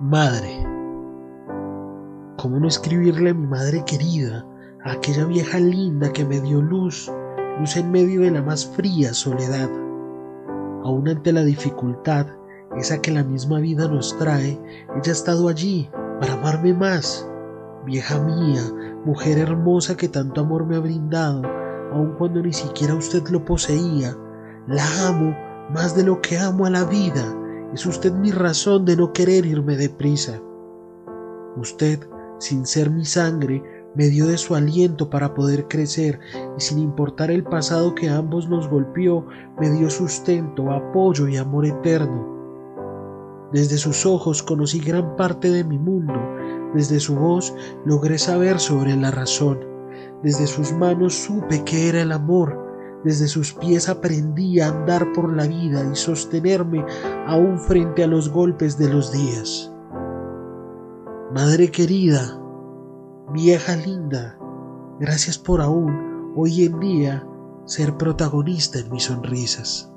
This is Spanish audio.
Madre. ¿Cómo no escribirle a mi madre querida, a aquella vieja linda que me dio luz, luz en medio de la más fría soledad? Aún ante la dificultad, esa que la misma vida nos trae, ella ha estado allí para amarme más. Vieja mía, mujer hermosa que tanto amor me ha brindado, aun cuando ni siquiera usted lo poseía, la amo más de lo que amo a la vida. Es usted mi razón de no querer irme deprisa. Usted sin ser mi sangre, me dio de su aliento para poder crecer y sin importar el pasado que ambos nos golpeó, me dio sustento, apoyo y amor eterno. Desde sus ojos conocí gran parte de mi mundo, desde su voz logré saber sobre la razón, desde sus manos supe que era el amor, desde sus pies aprendí a andar por la vida y sostenerme aún frente a los golpes de los días. Madre querida, vieja linda, gracias por aún, hoy en día, ser protagonista en mis sonrisas.